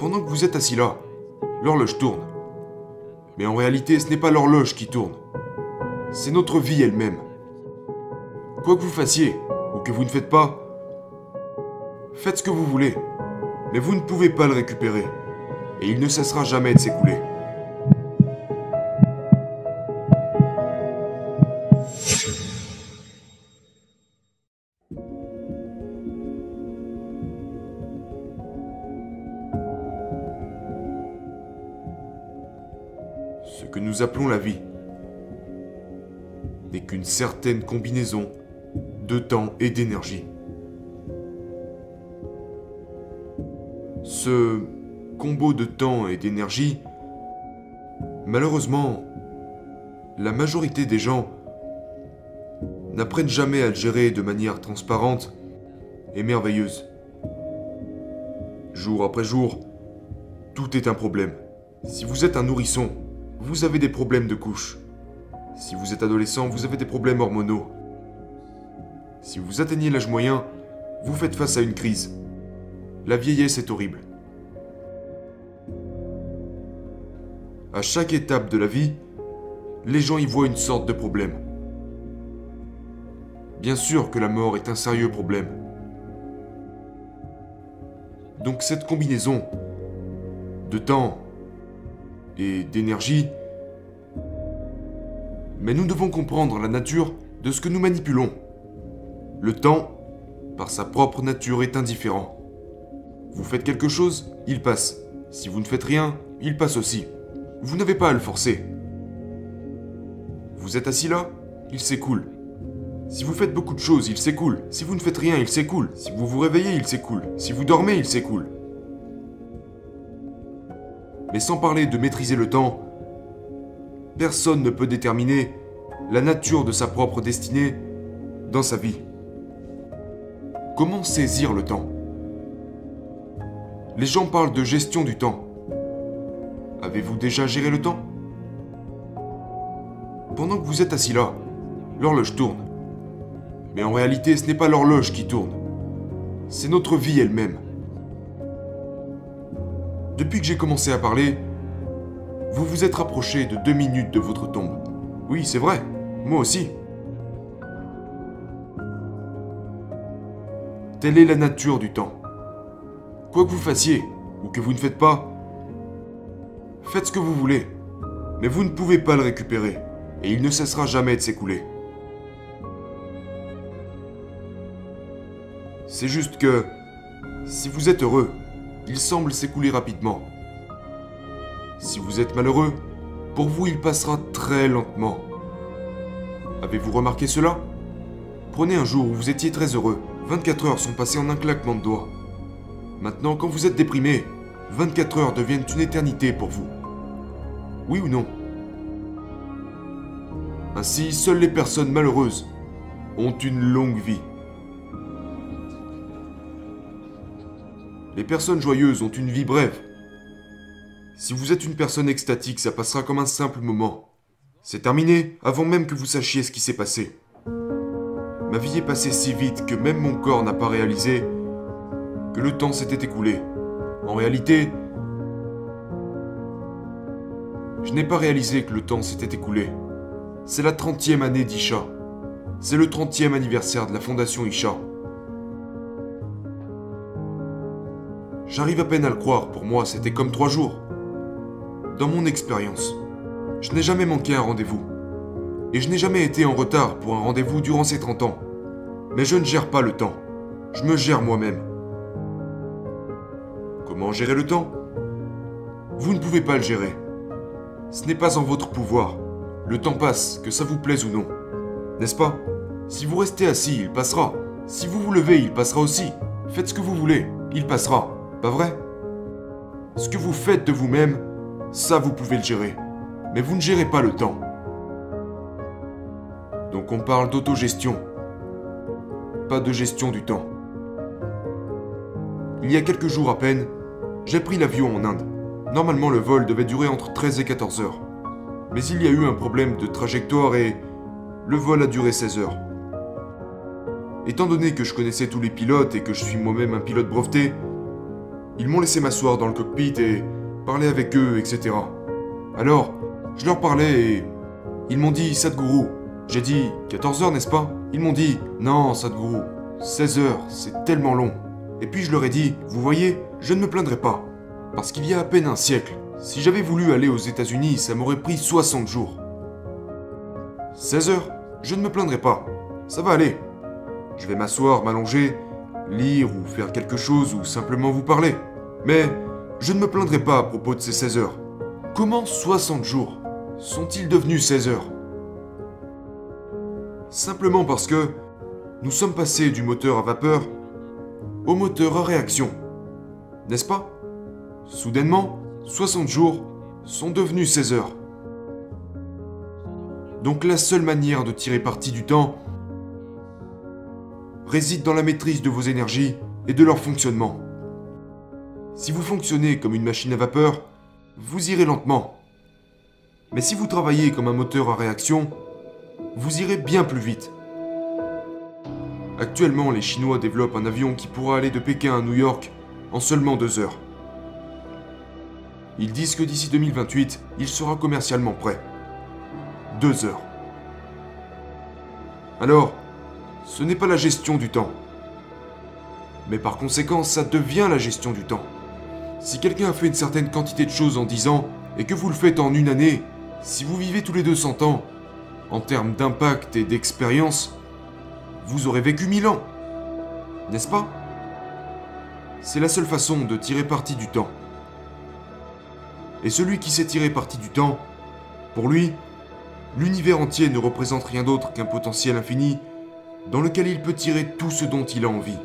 Pendant que vous êtes assis là, l'horloge tourne. Mais en réalité, ce n'est pas l'horloge qui tourne. C'est notre vie elle-même. Quoi que vous fassiez, ou que vous ne faites pas, faites ce que vous voulez. Mais vous ne pouvez pas le récupérer. Et il ne cessera jamais de s'écouler. Que nous appelons la vie n'est qu'une certaine combinaison de temps et d'énergie. Ce combo de temps et d'énergie, malheureusement, la majorité des gens n'apprennent jamais à le gérer de manière transparente et merveilleuse. Jour après jour, tout est un problème. Si vous êtes un nourrisson, vous avez des problèmes de couche. Si vous êtes adolescent, vous avez des problèmes hormonaux. Si vous atteignez l'âge moyen, vous faites face à une crise. La vieillesse est horrible. À chaque étape de la vie, les gens y voient une sorte de problème. Bien sûr que la mort est un sérieux problème. Donc cette combinaison de temps d'énergie, mais nous devons comprendre la nature de ce que nous manipulons. Le temps, par sa propre nature, est indifférent. Vous faites quelque chose, il passe. Si vous ne faites rien, il passe aussi. Vous n'avez pas à le forcer. Vous êtes assis là, il s'écoule. Si vous faites beaucoup de choses, il s'écoule. Si vous ne faites rien, il s'écoule. Si vous vous réveillez, il s'écoule. Si vous dormez, il s'écoule. Mais sans parler de maîtriser le temps, personne ne peut déterminer la nature de sa propre destinée dans sa vie. Comment saisir le temps? Les gens parlent de gestion du temps. Avez-vous déjà géré le temps? Pendant que vous êtes assis là, l'horloge tourne. Mais en réalité, ce n'est pas l'horloge qui tourne. C'est notre vie elle-même. Depuis que j'ai commencé à parler, vous vous êtes rapproché de deux minutes de votre tombe. Oui, c'est vrai, moi aussi. Telle est la nature du temps. Quoi que vous fassiez, ou que vous ne faites pas, faites ce que vous voulez, mais vous ne pouvez pas le récupérer, et il ne cessera jamais de s'écouler. C'est juste que, si vous êtes heureux, il semble s'écouler rapidement. Si vous êtes malheureux, pour vous il passera très lentement. Avez-vous remarqué cela? Prenez un jour où vous étiez très heureux. 24 heures sont passées en un claquement de doigts. Maintenant, quand vous êtes déprimé, 24 heures deviennent une éternité pour vous. Oui ou non? Ainsi, seules les personnes malheureuses ont une longue vie. Les personnes joyeuses ont une vie brève. Si vous êtes une personne extatique, ça passera comme un simple moment. C'est terminé avant même que vous sachiez ce qui s'est passé. Ma vie est passée si vite que même mon corps n'a pas réalisé que le temps s'était écoulé. En réalité, je n'ai pas réalisé que le temps s'était écoulé. C'est la 30e année d'Isha. C'est le 30e anniversaire de la fondation Isha. J'arrive à peine à le croire, pour moi c'était comme trois jours. Dans mon expérience, je n'ai jamais manqué un rendez-vous. Et je n'ai jamais été en retard pour un rendez-vous durant ces 30 ans. Mais je ne gère pas le temps. Je me gère moi-même. Comment gérer le temps? Vous ne pouvez pas le gérer. Ce n'est pas en votre pouvoir. Le temps passe, que ça vous plaise ou non. N'est-ce pas? Si vous restez assis, il passera. Si vous vous levez, il passera aussi. Faites ce que vous voulez, il passera. Pas vrai? Ce que vous faites de vous-même, ça vous pouvez le gérer. Mais vous ne gérez pas le temps. Donc on parle d'autogestion. Pas de gestion du temps. Il y a quelques jours à peine, j'ai pris l'avion en Inde. Normalement le vol devait durer entre 13 et 14 heures. Mais il y a eu un problème de trajectoire et le vol a duré 16 heures. Étant donné que je connaissais tous les pilotes et que je suis moi-même un pilote breveté, ils m'ont laissé m'asseoir dans le cockpit et parler avec eux, etc. Alors, je leur parlais et ils m'ont dit Sadhguru. J'ai dit 14 heures, n'est-ce pas? Ils m'ont dit non, Sadhguru, 16 heures, c'est tellement long. Et puis je leur ai dit, vous voyez, je ne me plaindrai pas. Parce qu'il y a à peine un siècle, si j'avais voulu aller aux États-Unis, ça m'aurait pris 60 jours. 16 heures, je ne me plaindrai pas. Ça va aller. Je vais m'asseoir, m'allonger, lire ou faire quelque chose ou simplement vous parler. Mais je ne me plaindrai pas à propos de ces 16 heures. Comment 60 jours sont-ils devenus 16 heures? Simplement parce que nous sommes passés du moteur à vapeur au moteur à réaction. N'est-ce pas? Soudainement, 60 jours sont devenus 16 heures. Donc la seule manière de tirer parti du temps réside dans la maîtrise de vos énergies et de leur fonctionnement. Si vous fonctionnez comme une machine à vapeur, vous irez lentement. Mais si vous travaillez comme un moteur à réaction, vous irez bien plus vite. Actuellement, les Chinois développent un avion qui pourra aller de Pékin à New York en seulement deux heures. Ils disent que d'ici 2028, il sera commercialement prêt. Deux heures. Alors, ce n'est pas la gestion du temps. Mais par conséquent, ça devient la gestion du temps. Si quelqu'un a fait une certaine quantité de choses en 10 ans, et que vous le faites en une année, si vous vivez tous les 200 ans, en termes d'impact et d'expérience, vous aurez vécu mille ans. N'est-ce pas? C'est la seule façon de tirer parti du temps. Et celui qui sait tirer parti du temps, pour lui, l'univers entier ne représente rien d'autre qu'un potentiel infini dans lequel il peut tirer tout ce dont il a envie.